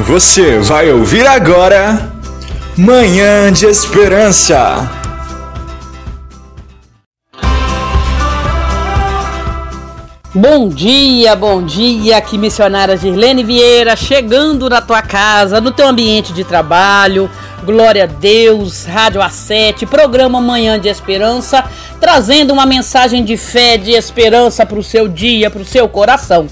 Você vai ouvir agora Manhã de Esperança. Bom dia, bom dia, aqui missionária Girlene Vieira, chegando na tua casa, no teu ambiente de trabalho. Glória a Deus, Rádio A7, programa Manhã de Esperança, trazendo uma mensagem de fé, de esperança para o seu dia, para o seu coração.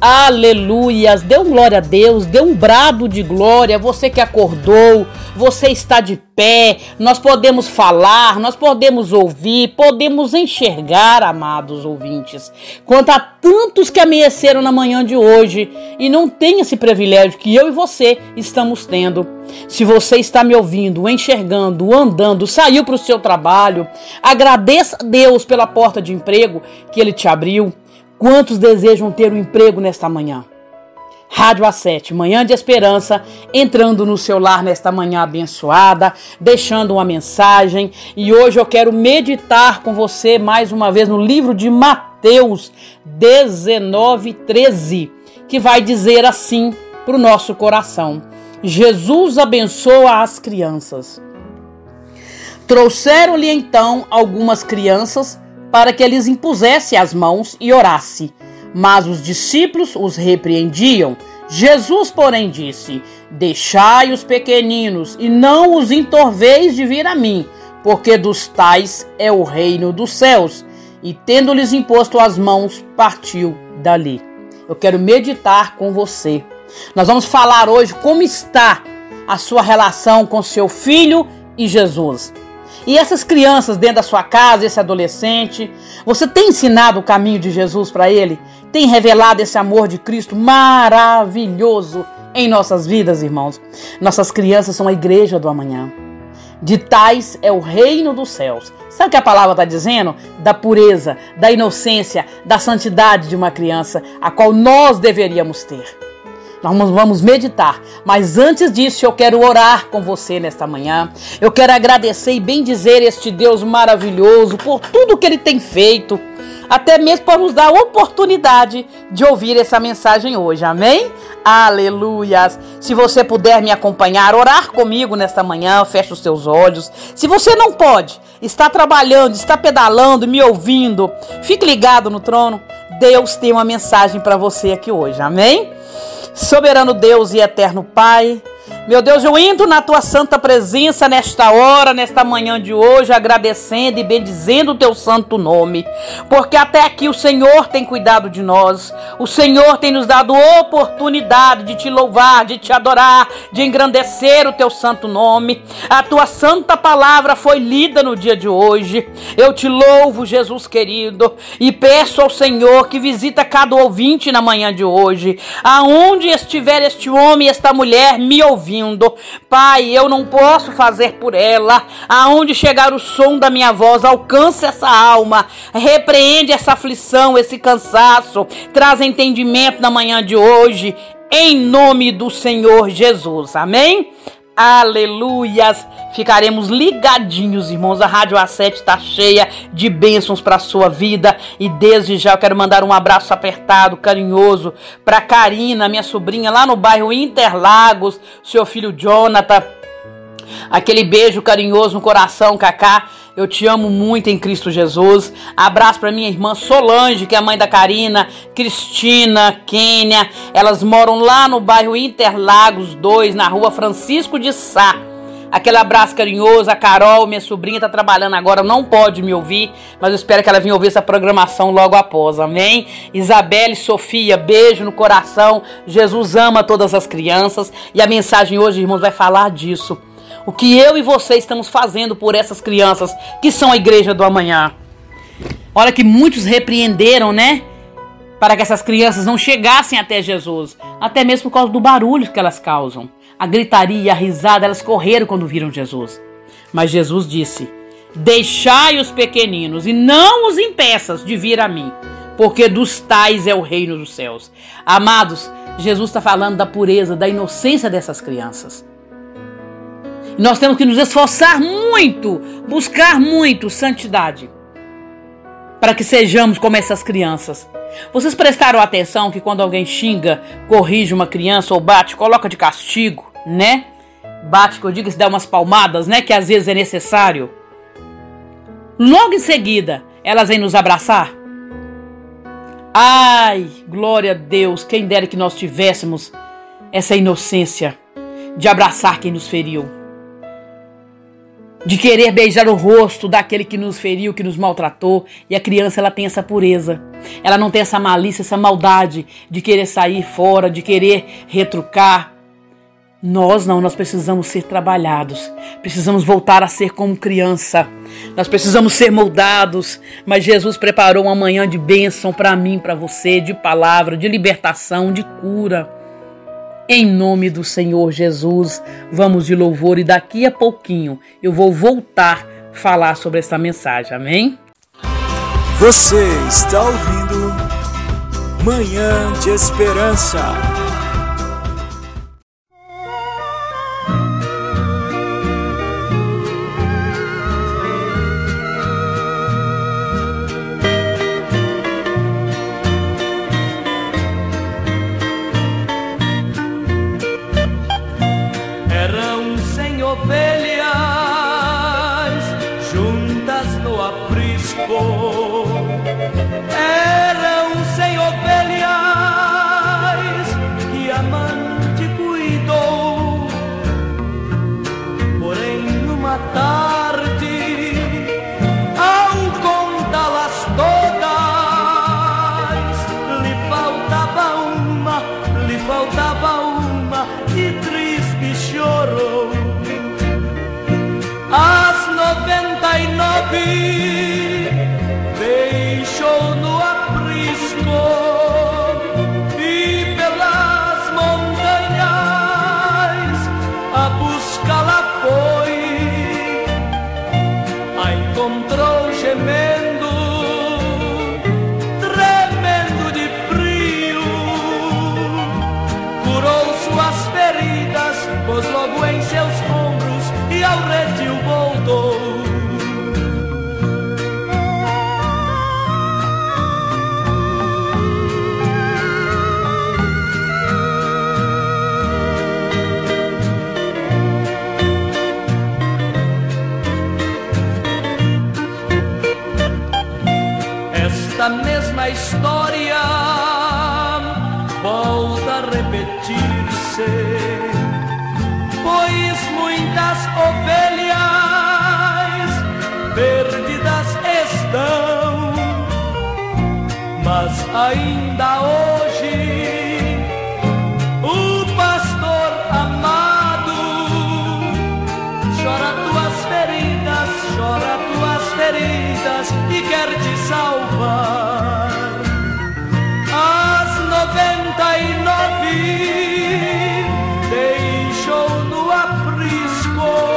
Aleluias! Dê um glória a Deus, dê um brado de glória. Você que acordou, você está de pé. Nós podemos falar, nós podemos ouvir, podemos enxergar, amados ouvintes. Quanto a tantos que amanheceram na manhã de hoje e não tem esse privilégio que eu e você estamos tendo. Se você está me ouvindo, enxergando, andando, saiu para o seu trabalho, agradeça a Deus pela porta de emprego que ele te abriu. Quantos desejam ter um emprego nesta manhã? Rádio A7, Manhã de Esperança, entrando no seu lar nesta manhã abençoada, deixando uma mensagem. E hoje eu quero meditar com você mais uma vez no livro de Mateus 19, 13, que vai dizer assim para o nosso coração: Jesus abençoa as crianças. Trouxeram-lhe então algumas crianças para que eles impusesse as mãos e orasse. Mas os discípulos os repreendiam. Jesus, porém, disse: Deixai os pequeninos e não os entorveis de vir a mim, porque dos tais é o reino dos céus. E tendo-lhes imposto as mãos, partiu dali. Eu quero meditar com você. Nós vamos falar hoje como está a sua relação com seu filho e Jesus. E essas crianças dentro da sua casa, esse adolescente, você tem ensinado o caminho de Jesus para ele? Tem revelado esse amor de Cristo maravilhoso em nossas vidas, irmãos? Nossas crianças são a igreja do amanhã. De tais é o reino dos céus. Sabe o que a palavra está dizendo? Da pureza, da inocência, da santidade de uma criança, a qual nós deveríamos ter. Nós vamos meditar, mas antes disso eu quero orar com você nesta manhã. Eu quero agradecer e bendizer este Deus maravilhoso por tudo que ele tem feito, até mesmo por nos dar a oportunidade de ouvir essa mensagem hoje. Amém? Aleluias! Se você puder me acompanhar, orar comigo nesta manhã, feche os seus olhos. Se você não pode, está trabalhando, está pedalando, me ouvindo, fique ligado no trono. Deus tem uma mensagem para você aqui hoje. Amém? Soberano Deus e eterno Pai, meu Deus, eu entro na tua santa presença nesta hora, nesta manhã de hoje, agradecendo e bendizendo o teu santo nome, porque até aqui o Senhor tem cuidado de nós, o Senhor tem nos dado oportunidade de te louvar, de te adorar, de engrandecer o teu santo nome. A tua santa palavra foi lida no dia de hoje. Eu te louvo, Jesus querido, e peço ao Senhor que visita cada ouvinte na manhã de hoje, aonde estiver este homem e esta mulher me ouvindo Pai, eu não posso fazer por ela. Aonde chegar o som da minha voz, alcance essa alma, repreende essa aflição, esse cansaço, traz entendimento na manhã de hoje, em nome do Senhor Jesus. Amém? Aleluias! Ficaremos ligadinhos, irmãos. A Rádio A7 está cheia de bênçãos para a sua vida. E desde já eu quero mandar um abraço apertado, carinhoso para Karina, minha sobrinha, lá no bairro Interlagos, seu filho Jonathan. Aquele beijo carinhoso no coração, Cacá. Eu te amo muito em Cristo Jesus. Abraço para minha irmã Solange, que é a mãe da Karina, Cristina, Kênia. Elas moram lá no bairro Interlagos 2, na rua Francisco de Sá. Aquele abraço carinhoso, a Carol, minha sobrinha, está trabalhando agora, não pode me ouvir, mas eu espero que ela venha ouvir essa programação logo após, amém? Isabelle, Sofia, beijo no coração. Jesus ama todas as crianças e a mensagem hoje, irmãos, vai falar disso o que eu e você estamos fazendo por essas crianças que são a igreja do amanhã. Olha que muitos repreenderam, né? Para que essas crianças não chegassem até Jesus, até mesmo por causa do barulho que elas causam. A gritaria, a risada, elas correram quando viram Jesus. Mas Jesus disse: Deixai os pequeninos e não os impeças de vir a mim, porque dos tais é o reino dos céus. Amados, Jesus está falando da pureza, da inocência dessas crianças. Nós temos que nos esforçar muito, buscar muito santidade. para que sejamos como essas crianças. Vocês prestaram atenção que quando alguém xinga, corrige uma criança ou bate, coloca de castigo, né? Bate, que eu digo, se dá umas palmadas, né? Que às vezes é necessário. Logo em seguida, elas vêm nos abraçar. Ai, glória a Deus, quem dera que nós tivéssemos essa inocência de abraçar quem nos feriu, de querer beijar o rosto daquele que nos feriu, que nos maltratou, e a criança ela tem essa pureza. Ela não tem essa malícia, essa maldade de querer sair fora, de querer retrucar. Nós não, nós precisamos ser trabalhados, precisamos voltar a ser como criança, nós precisamos ser moldados. Mas Jesus preparou uma manhã de bênção para mim, para você, de palavra, de libertação, de cura. Em nome do Senhor Jesus, vamos de louvor e daqui a pouquinho eu vou voltar falar sobre essa mensagem, amém? Você está ouvindo Manhã de Esperança. pôs logo em seus ombros e ao redil voltou. Esta mesma história ainda hoje o pastor amado chora tuas feridas, chora tuas feridas e quer te salvar. As noventa e nove deixou no aprisco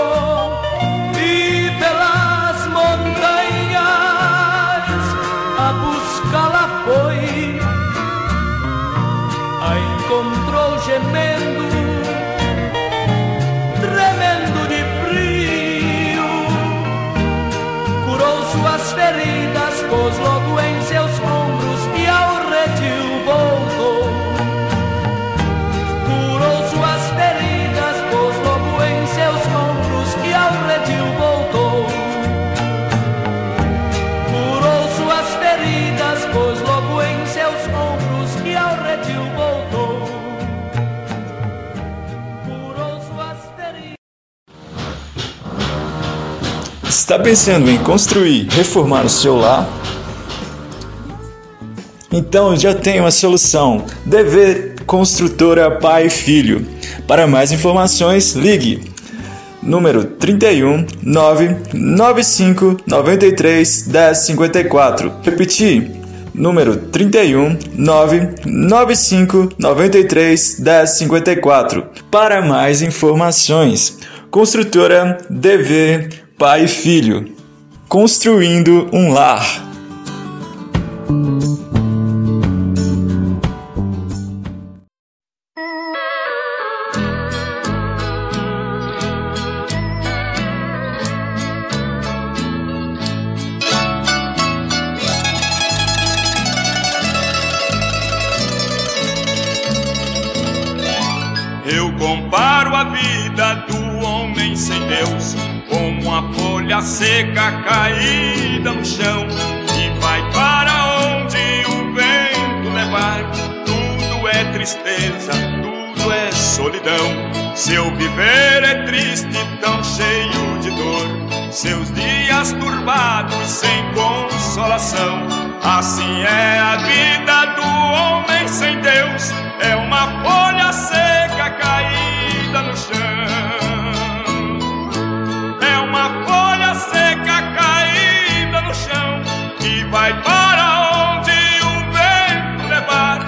Está pensando em construir, reformar o seu lar? Então já tem uma solução. DV Construtora Pai e Filho. Para mais informações, ligue número 31 995 93 1054. Repetir, número 31 995 93 1054. Para mais informações, Construtora DV pai e filho, construindo um lar. Dias turbados sem consolação. Assim é a vida do homem sem Deus. É uma folha seca caída no chão. vai para onde o vento levar.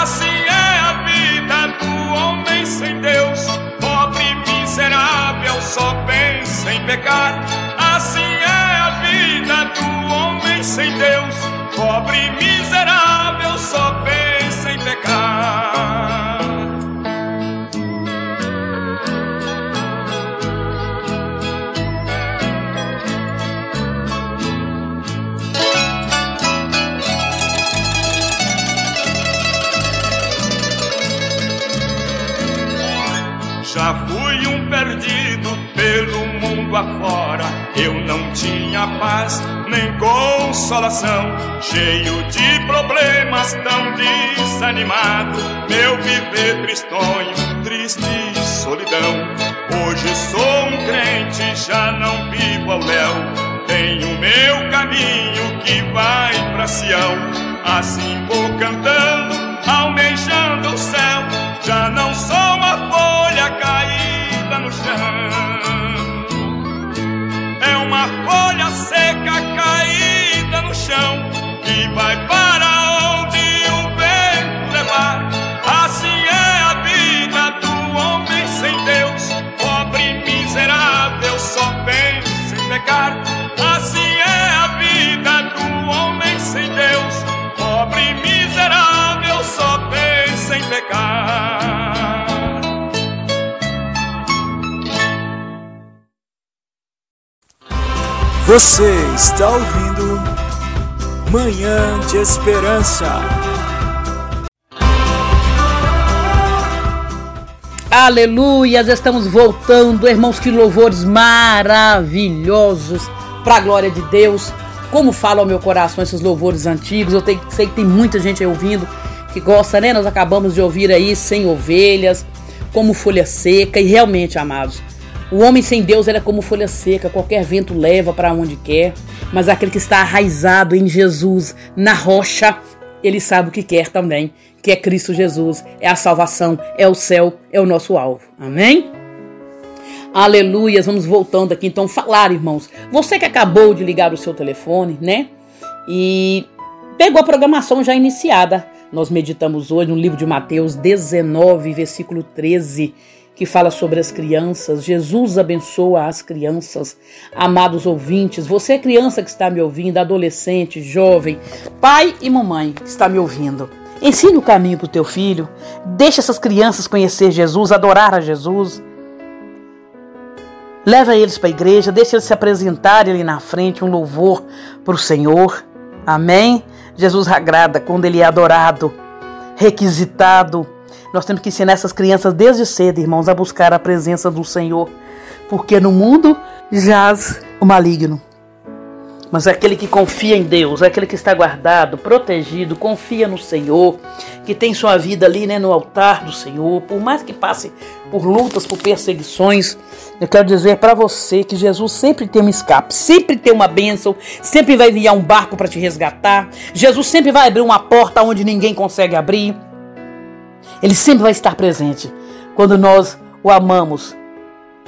Assim é a vida do homem sem Deus, pobre miserável, só pensa em pecar. Assim é a vida do homem sem Deus, pobre miserável, só pensa em pecar. Já fui um perdido pelo mundo afora. Eu não tinha paz nem consolação. Cheio de problemas, tão desanimado. Meu viver tristonho, triste solidão. Hoje sou um crente, já não vivo ao léu. Tenho meu caminho que vai pra Sião. Assim vou cantando, almejando o céu. Já não sou uma folha caída no chão. É uma folha seca caída no chão que vai para onde o vento levar. Assim é a vida do homem sem Deus, pobre miserável, só pensa em pecar. Assim é a vida do homem sem Deus, pobre miserável, só pensa em pecar. Você está ouvindo Manhã de Esperança. Aleluias, estamos voltando, irmãos, que louvores maravilhosos para a glória de Deus. Como fala ao meu coração esses louvores antigos, eu tenho, sei que tem muita gente aí ouvindo que gosta, né? Nós acabamos de ouvir aí sem ovelhas, como folha seca, e realmente, amados, o homem sem Deus é como folha seca, qualquer vento leva para onde quer, mas aquele que está arraizado em Jesus, na rocha, ele sabe o que quer também, que é Cristo Jesus, é a salvação, é o céu, é o nosso alvo. Amém? Aleluias, vamos voltando aqui então falar, irmãos. Você que acabou de ligar o seu telefone, né? E pegou a programação já iniciada. Nós meditamos hoje no livro de Mateus 19, versículo 13 que fala sobre as crianças. Jesus abençoa as crianças. Amados ouvintes, você é criança que está me ouvindo, adolescente, jovem, pai e mamãe que está me ouvindo. Ensine o caminho para o teu filho. Deixe essas crianças conhecer Jesus, adorar a Jesus. Leva eles para a igreja, deixe eles se apresentarem ali na frente, um louvor para o Senhor. Amém? Jesus agrada quando ele é adorado, requisitado, nós temos que ensinar essas crianças desde cedo, irmãos, a buscar a presença do Senhor, porque no mundo jaz o maligno. Mas é aquele que confia em Deus, é aquele que está guardado, protegido, confia no Senhor, que tem sua vida ali né, no altar do Senhor, por mais que passe por lutas, por perseguições, eu quero dizer para você que Jesus sempre tem um escape, sempre tem uma bênção, sempre vai enviar um barco para te resgatar. Jesus sempre vai abrir uma porta onde ninguém consegue abrir. Ele sempre vai estar presente quando nós o amamos,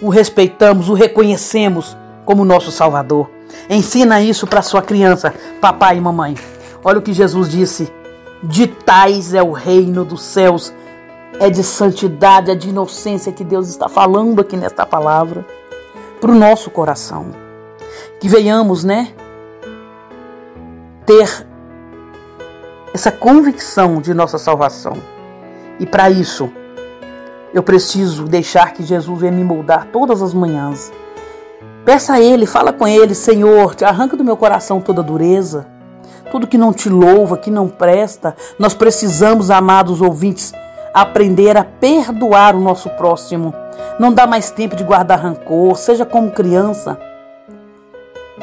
o respeitamos, o reconhecemos como nosso Salvador. Ensina isso para sua criança, papai e mamãe. Olha o que Jesus disse: De tais é o reino dos céus. É de santidade, é de inocência que Deus está falando aqui nesta palavra para o nosso coração. Que venhamos, né? Ter essa convicção de nossa salvação e para isso, eu preciso deixar que Jesus venha me moldar todas as manhãs. Peça a Ele, fala com Ele, Senhor, arranca do meu coração toda dureza, tudo que não te louva, que não presta. Nós precisamos, amados ouvintes, aprender a perdoar o nosso próximo. Não dá mais tempo de guardar rancor, seja como criança.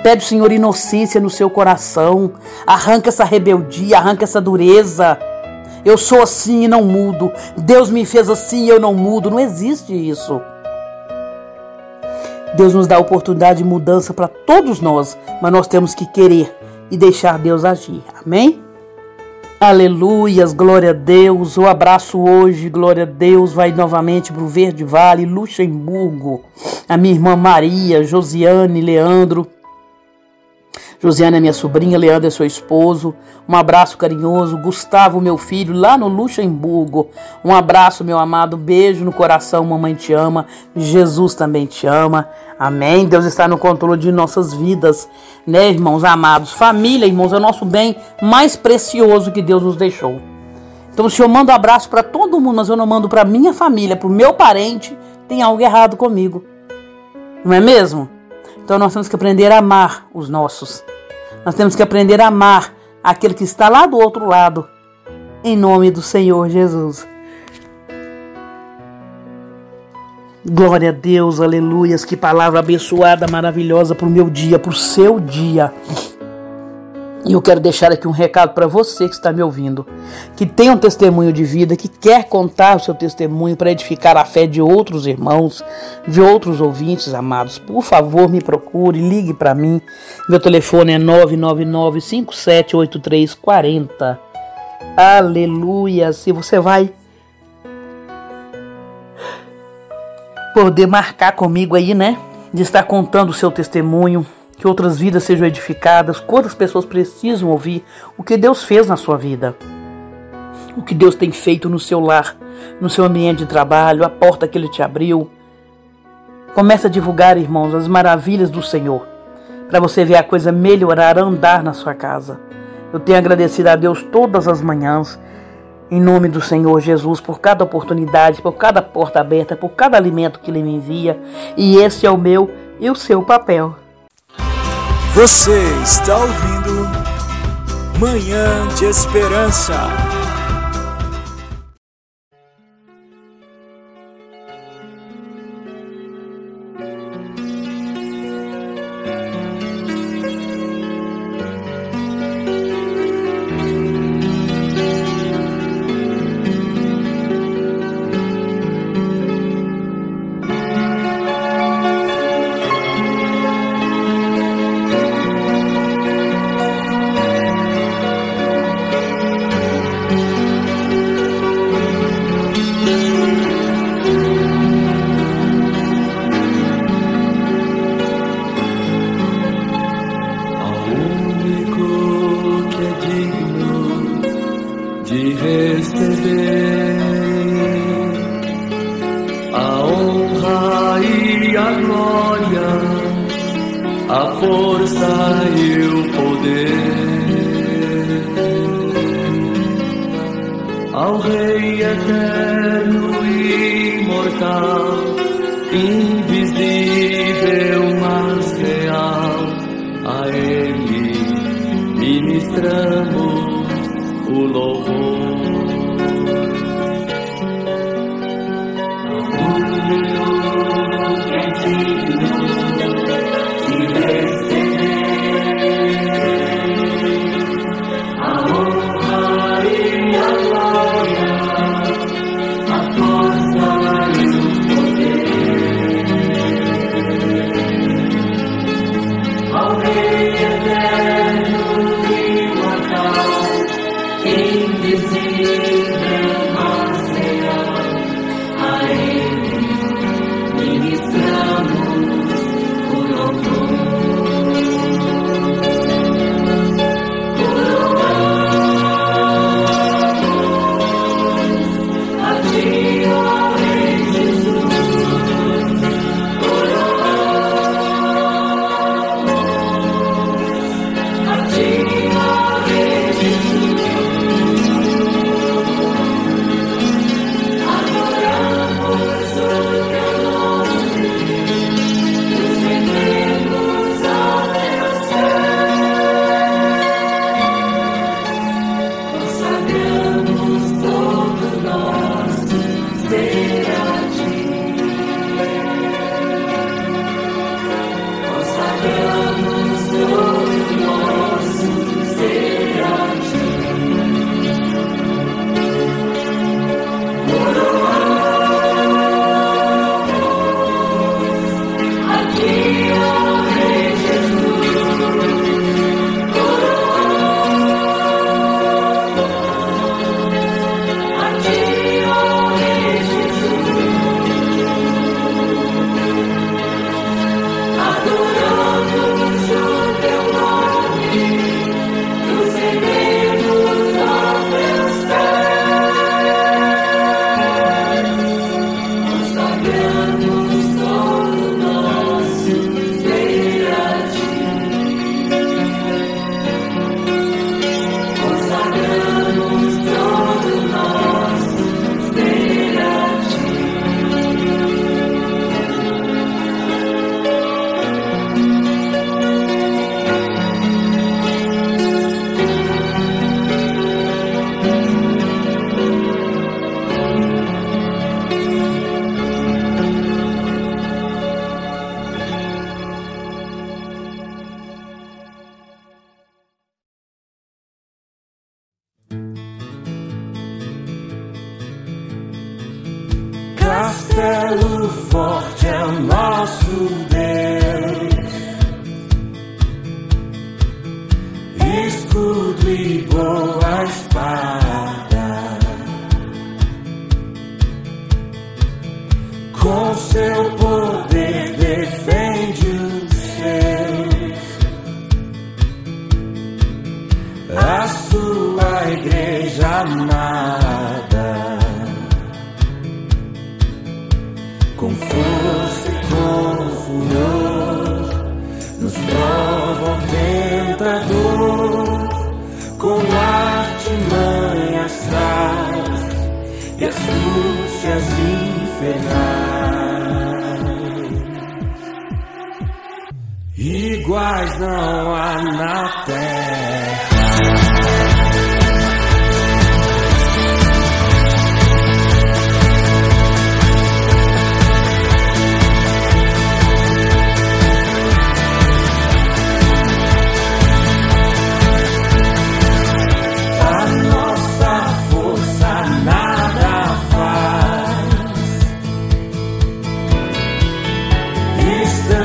Pede o Senhor inocência no seu coração. Arranca essa rebeldia, arranca essa dureza. Eu sou assim e não mudo. Deus me fez assim e eu não mudo. Não existe isso. Deus nos dá oportunidade de mudança para todos nós, mas nós temos que querer e deixar Deus agir. Amém? Aleluias, glória a Deus. O abraço hoje, glória a Deus, vai novamente para o Verde Vale, Luxemburgo. A minha irmã Maria, Josiane, Leandro. Josiane é minha sobrinha, Leandro é seu esposo. Um abraço carinhoso. Gustavo, meu filho, lá no Luxemburgo. Um abraço, meu amado. Beijo no coração, mamãe te ama. Jesus também te ama. Amém. Deus está no controle de nossas vidas, né, irmãos amados? Família, irmãos, é o nosso bem mais precioso que Deus nos deixou. Então, se eu mando abraço para todo mundo, mas eu não mando para minha família, para o meu parente, tem algo errado comigo. Não é mesmo? Então, nós temos que aprender a amar os nossos. Nós temos que aprender a amar aquele que está lá do outro lado, em nome do Senhor Jesus. Glória a Deus, aleluias, que palavra abençoada, maravilhosa para o meu dia, para o seu dia. E eu quero deixar aqui um recado para você que está me ouvindo, que tem um testemunho de vida, que quer contar o seu testemunho para edificar a fé de outros irmãos, de outros ouvintes amados. Por favor, me procure, ligue para mim. Meu telefone é 999 578340. Aleluia! Se você vai poder marcar comigo aí, né? De estar contando o seu testemunho que outras vidas sejam edificadas. Quantas pessoas precisam ouvir o que Deus fez na sua vida? O que Deus tem feito no seu lar, no seu ambiente de trabalho, a porta que Ele te abriu. Comece a divulgar, irmãos, as maravilhas do Senhor, para você ver a coisa melhorar, andar na sua casa. Eu tenho agradecido a Deus todas as manhãs, em nome do Senhor Jesus, por cada oportunidade, por cada porta aberta, por cada alimento que Ele me envia. E esse é o meu e o seu papel. Você está ouvindo Manhã de Esperança. ministramos o louvor. Com seu poder defende os seus, a sua igreja amada. com força e com furor, nos prova o tentador, com artimanhas e astúcias infernais. Iguais não há na terra. A nossa força nada faz. Estamos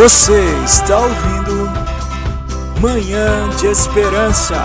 Você está ouvindo Manhã de Esperança.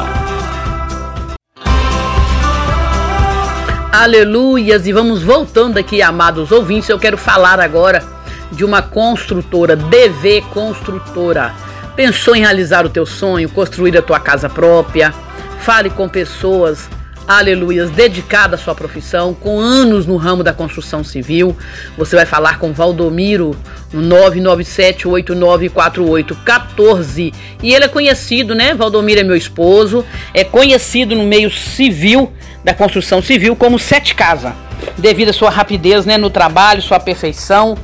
Aleluias! E vamos voltando aqui, amados ouvintes. Eu quero falar agora de uma construtora, DV Construtora. Pensou em realizar o teu sonho, construir a tua casa própria? Fale com pessoas aleluias, dedicada à sua profissão, com anos no ramo da construção civil. Você vai falar com Valdomiro no 997894814. E ele é conhecido, né? Valdomiro é meu esposo, é conhecido no meio civil, da construção civil, como Sete Casa, devido à sua rapidez, né, no trabalho, sua perfeição.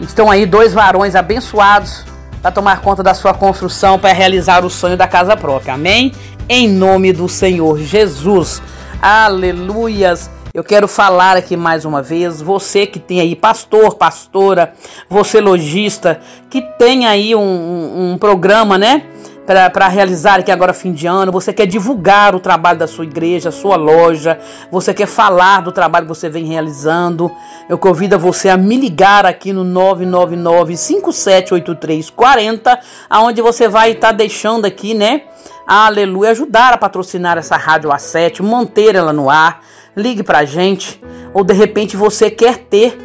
Estão aí dois varões abençoados para tomar conta da sua construção, para realizar o sonho da casa própria. Amém? Em nome do Senhor Jesus. Aleluias. Eu quero falar aqui mais uma vez, você que tem aí pastor, pastora, você lojista, que tem aí um, um, um programa, né? Para realizar aqui agora fim de ano, você quer divulgar o trabalho da sua igreja, sua loja, você quer falar do trabalho que você vem realizando, eu convido você a me ligar aqui no 999 578340, aonde você vai estar tá deixando aqui, né? Aleluia, ajudar a patrocinar essa rádio A7, manter ela no ar. Ligue pra gente, ou de repente você quer ter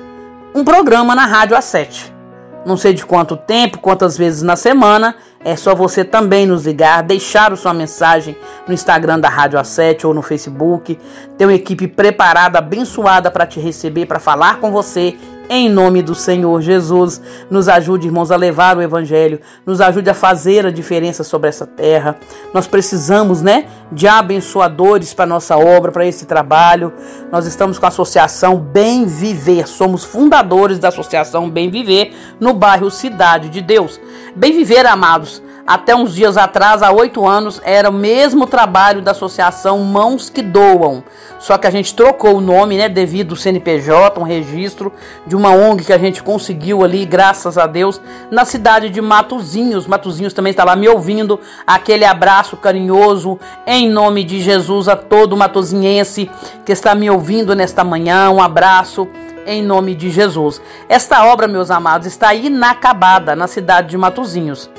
um programa na rádio A7 não sei de quanto tempo, quantas vezes na semana. É só você também nos ligar, deixar sua mensagem no Instagram da Rádio A7 ou no Facebook. Tem uma equipe preparada, abençoada para te receber, para falar com você em nome do Senhor Jesus. Nos ajude, irmãos, a levar o Evangelho, nos ajude a fazer a diferença sobre essa terra. Nós precisamos, né, de abençoadores para nossa obra, para esse trabalho. Nós estamos com a Associação Bem Viver, somos fundadores da Associação Bem Viver no bairro Cidade de Deus. Bem Viver, amados até uns dias atrás, há oito anos, era o mesmo trabalho da associação Mãos que Doam. Só que a gente trocou o nome, né, devido ao CNPJ, um registro de uma ONG que a gente conseguiu ali, graças a Deus, na cidade de Matozinhos. Matozinhos também está lá me ouvindo. Aquele abraço carinhoso em nome de Jesus a todo matozinhense que está me ouvindo nesta manhã. Um abraço em nome de Jesus. Esta obra, meus amados, está inacabada na cidade de Matozinhos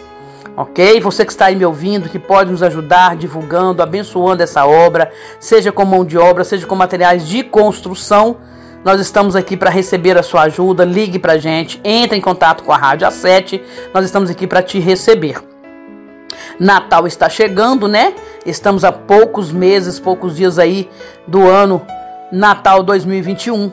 ok? Você que está aí me ouvindo, que pode nos ajudar divulgando, abençoando essa obra, seja com mão de obra, seja com materiais de construção. Nós estamos aqui para receber a sua ajuda. Ligue para a gente, entre em contato com a Rádio A7. Nós estamos aqui para te receber. Natal está chegando, né? Estamos a poucos meses, poucos dias aí do ano Natal 2021.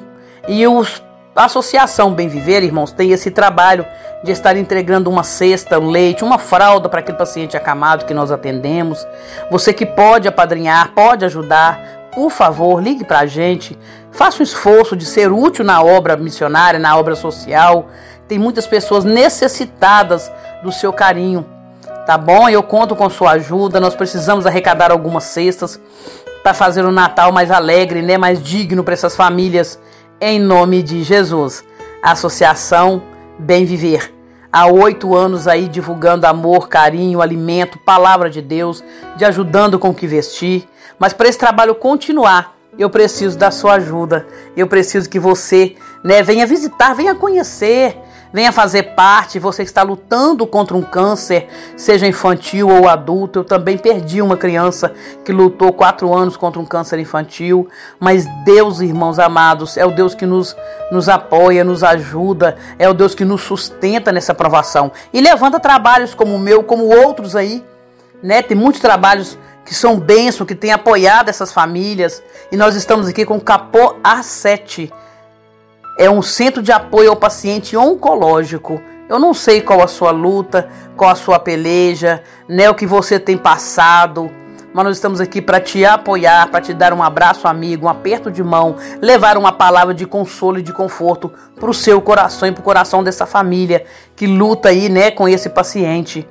E os a Associação Bem Viver, irmãos, tem esse trabalho de estar entregando uma cesta, um leite, uma fralda para aquele paciente acamado que nós atendemos. Você que pode apadrinhar, pode ajudar, por favor, ligue para a gente. Faça um esforço de ser útil na obra missionária, na obra social. Tem muitas pessoas necessitadas do seu carinho, tá bom? Eu conto com sua ajuda. Nós precisamos arrecadar algumas cestas para fazer o Natal mais alegre, né, mais digno para essas famílias em nome de Jesus. Associação Bem Viver. Há oito anos aí divulgando amor, carinho, alimento, palavra de Deus, de ajudando com o que vestir. Mas para esse trabalho continuar, eu preciso da sua ajuda. Eu preciso que você né, venha visitar, venha conhecer, Venha fazer parte, você que está lutando contra um câncer, seja infantil ou adulto. Eu também perdi uma criança que lutou quatro anos contra um câncer infantil. Mas Deus, irmãos amados, é o Deus que nos, nos apoia, nos ajuda, é o Deus que nos sustenta nessa provação. E levanta trabalhos como o meu, como outros aí. Né? Tem muitos trabalhos que são bênçãos, que têm apoiado essas famílias. E nós estamos aqui com o Capô A7 é um centro de apoio ao paciente oncológico. Eu não sei qual a sua luta, qual a sua peleja, né, o que você tem passado, mas nós estamos aqui para te apoiar, para te dar um abraço amigo, um aperto de mão, levar uma palavra de consolo e de conforto para o seu coração e para o coração dessa família que luta aí, né, com esse paciente.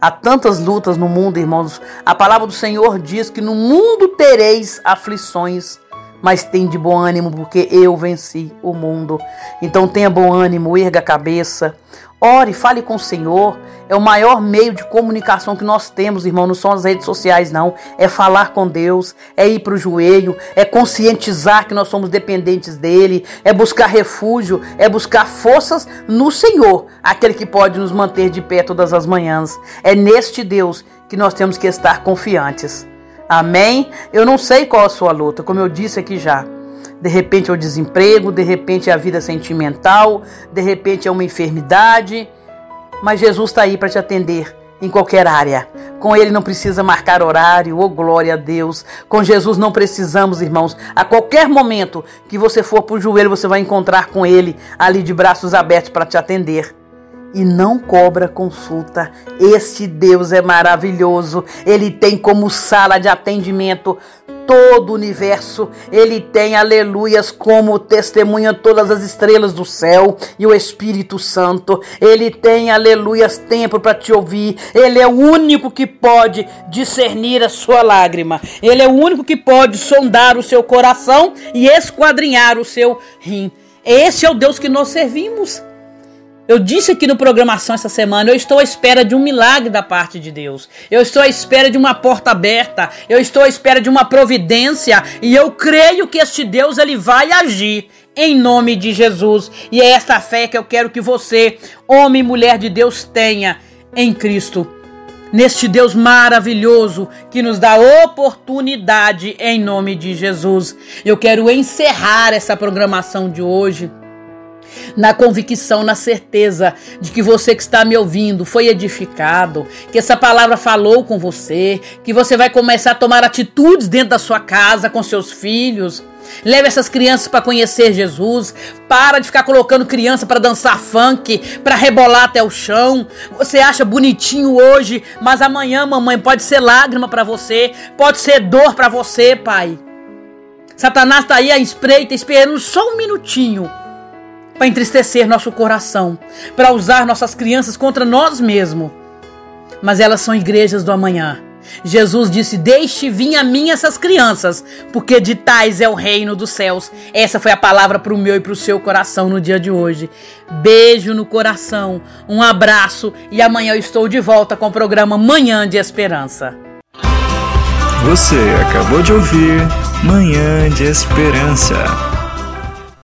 Há tantas lutas no mundo, irmãos. A palavra do Senhor diz que no mundo tereis aflições, mas tem de bom ânimo, porque eu venci o mundo. Então tenha bom ânimo, erga a cabeça, ore, fale com o Senhor. É o maior meio de comunicação que nós temos, irmão. Não são as redes sociais, não. É falar com Deus, é ir para o joelho, é conscientizar que nós somos dependentes dele, é buscar refúgio, é buscar forças no Senhor, aquele que pode nos manter de pé todas as manhãs. É neste Deus que nós temos que estar confiantes. Amém? Eu não sei qual a sua luta, como eu disse aqui já. De repente é o desemprego, de repente é a vida sentimental, de repente é uma enfermidade. Mas Jesus está aí para te atender em qualquer área. Com ele não precisa marcar horário, oh glória a Deus. Com Jesus não precisamos, irmãos. A qualquer momento que você for para o joelho, você vai encontrar com ele ali de braços abertos para te atender e não cobra consulta. Este Deus é maravilhoso. Ele tem como sala de atendimento todo o universo. Ele tem, aleluias, como testemunha todas as estrelas do céu e o Espírito Santo. Ele tem, aleluias, tempo para te ouvir. Ele é o único que pode discernir a sua lágrima. Ele é o único que pode sondar o seu coração e esquadrinhar o seu rim. Esse é o Deus que nós servimos. Eu disse aqui no programação essa semana, eu estou à espera de um milagre da parte de Deus. Eu estou à espera de uma porta aberta. Eu estou à espera de uma providência e eu creio que este Deus ele vai agir em nome de Jesus. E é esta fé que eu quero que você, homem e mulher de Deus, tenha em Cristo. Neste Deus maravilhoso que nos dá oportunidade em nome de Jesus. Eu quero encerrar essa programação de hoje na convicção, na certeza de que você que está me ouvindo foi edificado, que essa palavra falou com você, que você vai começar a tomar atitudes dentro da sua casa com seus filhos. Leve essas crianças para conhecer Jesus. Para de ficar colocando criança para dançar funk, para rebolar até o chão. Você acha bonitinho hoje, mas amanhã, mamãe, pode ser lágrima para você, pode ser dor para você, pai. Satanás está aí à espreita, esperando só um minutinho para entristecer nosso coração, para usar nossas crianças contra nós mesmos. Mas elas são igrejas do amanhã. Jesus disse: Deixe vir a mim essas crianças, porque de tais é o reino dos céus. Essa foi a palavra para o meu e para o seu coração no dia de hoje. Beijo no coração, um abraço e amanhã eu estou de volta com o programa Manhã de Esperança. Você acabou de ouvir Manhã de Esperança.